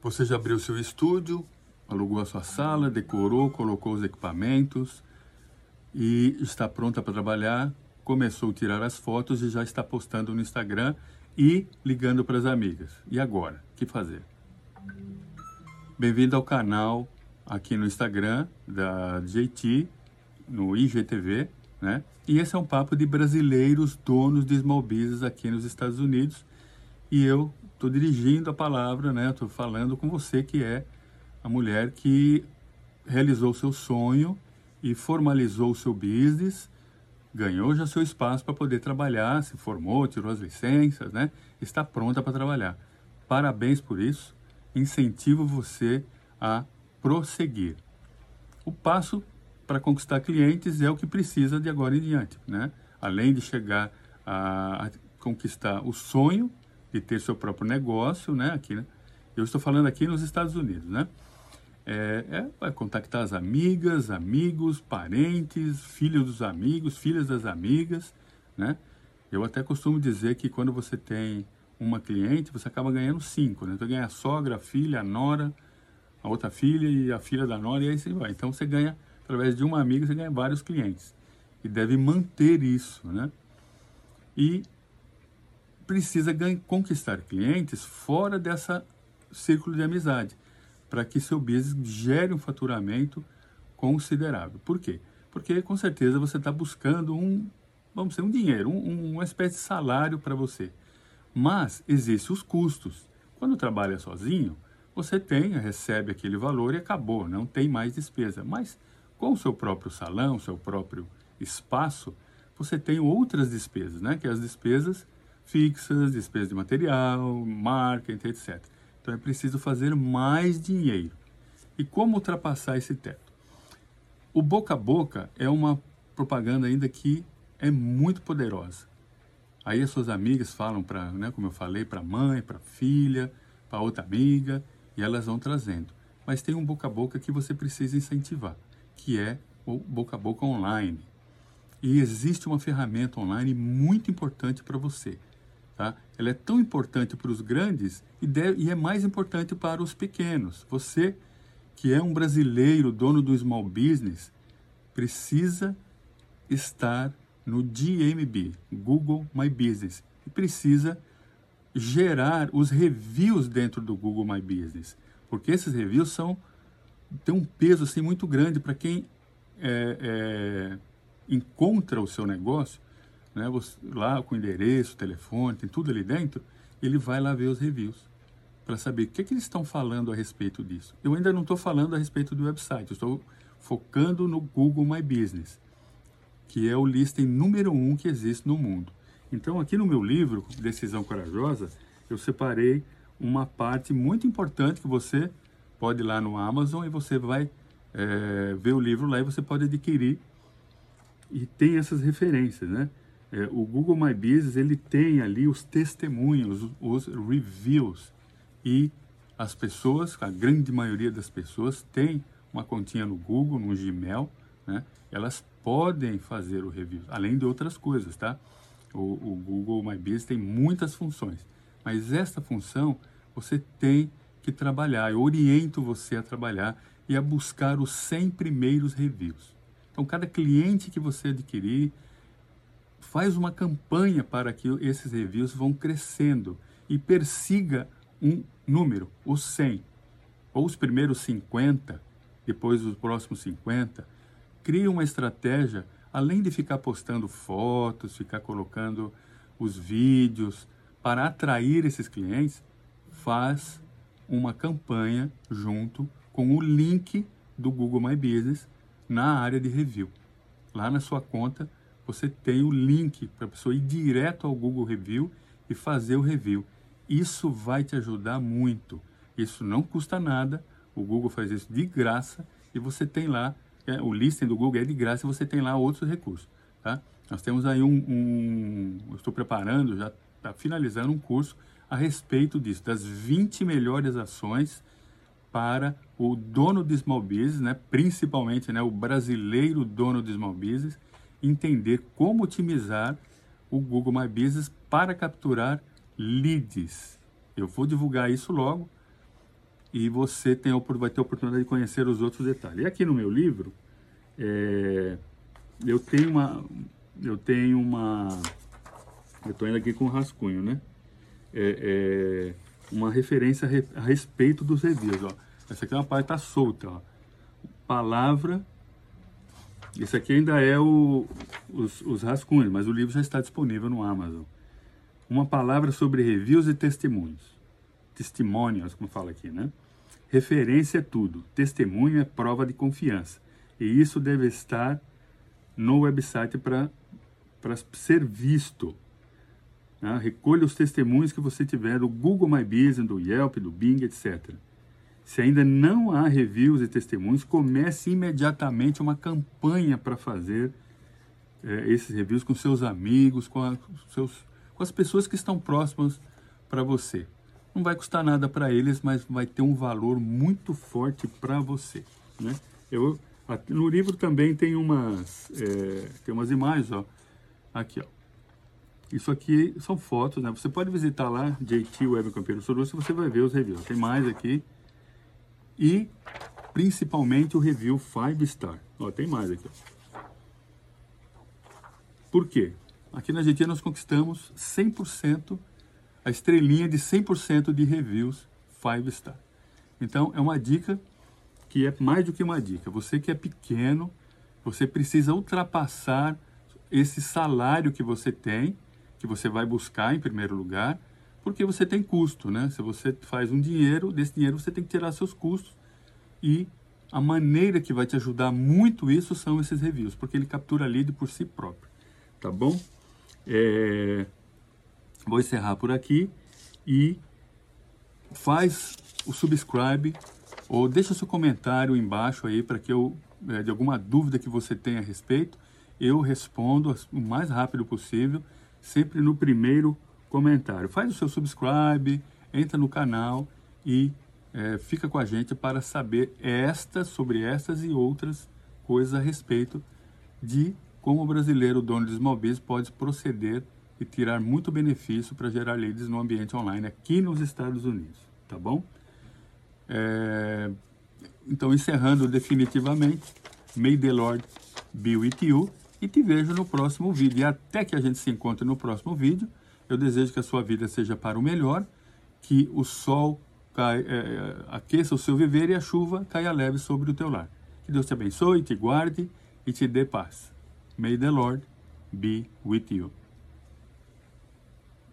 Você já abriu seu estúdio, alugou a sua sala, decorou, colocou os equipamentos e está pronta para trabalhar. Começou a tirar as fotos e já está postando no Instagram e ligando para as amigas. E agora? O que fazer? Bem-vindo ao canal aqui no Instagram da JT, no IGTV, né? E esse é um papo de brasileiros donos de small business aqui nos Estados Unidos. E eu estou dirigindo a palavra, né? Estou falando com você que é a mulher que realizou seu sonho e formalizou o seu business, ganhou já seu espaço para poder trabalhar, se formou, tirou as licenças, né? Está pronta para trabalhar. Parabéns por isso. Incentivo você a prosseguir. O passo para conquistar clientes é o que precisa de agora em diante, né? Além de chegar a, a conquistar o sonho de ter seu próprio negócio, né? Aqui, né? Eu estou falando aqui nos Estados Unidos, né? É, é, contactar as amigas, amigos, parentes, filhos dos amigos, filhas das amigas, né? Eu até costumo dizer que quando você tem uma cliente, você acaba ganhando cinco, né? Então ganha a sogra, a filha, a nora, a outra filha e a filha da nora e aí você vai. Então você ganha através de uma amiga, você ganha vários clientes. E deve manter isso, né? E precisa conquistar clientes fora dessa círculo de amizade, para que seu business gere um faturamento considerável. Por quê? Porque com certeza você está buscando um, vamos dizer, um dinheiro, um, uma espécie de salário para você. Mas existem os custos. Quando trabalha sozinho, você tem, recebe aquele valor e acabou, não tem mais despesa. Mas com o seu próprio salão, seu próprio espaço, você tem outras despesas, né? Que as despesas fixas, despesas de material, marketing, etc. Então é preciso fazer mais dinheiro. E como ultrapassar esse teto? O boca a boca é uma propaganda ainda que é muito poderosa. Aí as suas amigas falam para, né, como eu falei, para mãe, para filha, para outra amiga, e elas vão trazendo. Mas tem um boca a boca que você precisa incentivar que é o boca a boca online. E existe uma ferramenta online muito importante para você. Tá? Ela é tão importante para os grandes e, deve, e é mais importante para os pequenos. Você, que é um brasileiro, dono do small business, precisa estar no GMB, Google My Business, e precisa gerar os reviews dentro do Google My Business, porque esses reviews são tem um peso assim muito grande para quem é, é, encontra o seu negócio, né, você, lá com endereço, telefone, tem tudo ali dentro, ele vai lá ver os reviews para saber o que, é que eles estão falando a respeito disso. Eu ainda não estou falando a respeito do website, estou focando no Google My Business, que é o listing número um que existe no mundo. Então, aqui no meu livro, Decisão Corajosa, eu separei uma parte muito importante que você pode ir lá no Amazon e você vai é, ver o livro lá e você pode adquirir. E tem essas referências, né? É, o Google My Business, ele tem ali os testemunhos, os reviews. E as pessoas, a grande maioria das pessoas tem uma continha no Google, no Gmail, né? Elas podem fazer o review, além de outras coisas, tá? O, o Google My Business tem muitas funções, mas esta função você tem que trabalhar. Eu oriento você a trabalhar e a buscar os 100 primeiros reviews. Então, cada cliente que você adquirir, faz uma campanha para que esses reviews vão crescendo e persiga um número, os 100, ou os primeiros 50, depois os próximos 50. Crie uma estratégia, além de ficar postando fotos, ficar colocando os vídeos, para atrair esses clientes, faz uma campanha junto com o link do Google My Business na área de review. Lá na sua conta, você tem o link para a pessoa ir direto ao Google Review e fazer o review. Isso vai te ajudar muito. Isso não custa nada. O Google faz isso de graça e você tem lá é, o listing do Google é de graça e você tem lá outros recursos, tá? Nós temos aí um, um eu estou preparando, já está finalizando um curso a respeito disso, das 20 melhores ações para o dono de small business, né, principalmente né, o brasileiro dono de small business, entender como otimizar o Google My Business para capturar leads. Eu vou divulgar isso logo. e você tem, vai ter a oportunidade de conhecer os outros detalhes. E aqui no meu livro, é, eu tenho uma, eu tenho uma, eu estou indo aqui com o rascunho, né? É, é uma referência a, respeito dos reviews, ó. Essa aqui é uma parte tá solta, ó. Palavra, esse aqui ainda é o, os, os rascunhos, mas o livro já está disponível no Amazon. Uma palavra sobre reviews e testemunhos. Testimônios, como fala aqui, né? Referência é tudo. Testemunho é prova de confiança. E isso deve estar no website para ser visto. Né? Recolha os testemunhos que você tiver do Google My Business, do Yelp, do Bing, etc. Se ainda não há reviews e testemunhos, comece imediatamente uma campanha para fazer é, esses reviews com seus amigos, com, a, seus, com as pessoas que estão próximas para você. Não vai custar nada para eles, mas vai ter um valor muito forte para você. Né? Eu, no livro também tem umas, é, tem umas imagens, ó. Aqui, ó. Isso aqui são fotos, né? Você pode visitar lá, JT Web Campeiro Sorocaba, você vai ver os reviews. Tem mais aqui. E, principalmente, o review 5 Star. Ó, tem mais aqui. Por quê? Aqui na JT nós conquistamos 100% a estrelinha de 100% de reviews 5 star. Então, é uma dica que é mais do que uma dica. Você que é pequeno, você precisa ultrapassar esse salário que você tem, que você vai buscar em primeiro lugar, porque você tem custo, né? Se você faz um dinheiro, desse dinheiro você tem que tirar seus custos e a maneira que vai te ajudar muito isso são esses reviews, porque ele captura lead por si próprio, tá bom? É... Vou encerrar por aqui e faz o subscribe ou deixa seu comentário embaixo aí para que eu, é, de alguma dúvida que você tenha a respeito, eu respondo o mais rápido possível, sempre no primeiro comentário. Faz o seu subscribe, entra no canal e é, fica com a gente para saber estas, sobre estas e outras coisas a respeito de como o brasileiro dono de small business pode proceder e tirar muito benefício para gerar leads no ambiente online aqui nos Estados Unidos, tá bom? É, então, encerrando definitivamente, may the Lord be with you e te vejo no próximo vídeo. E até que a gente se encontre no próximo vídeo, eu desejo que a sua vida seja para o melhor, que o sol cai, é, aqueça o seu viver e a chuva caia leve sobre o teu lar. Que Deus te abençoe, te guarde e te dê paz. May the Lord be with you.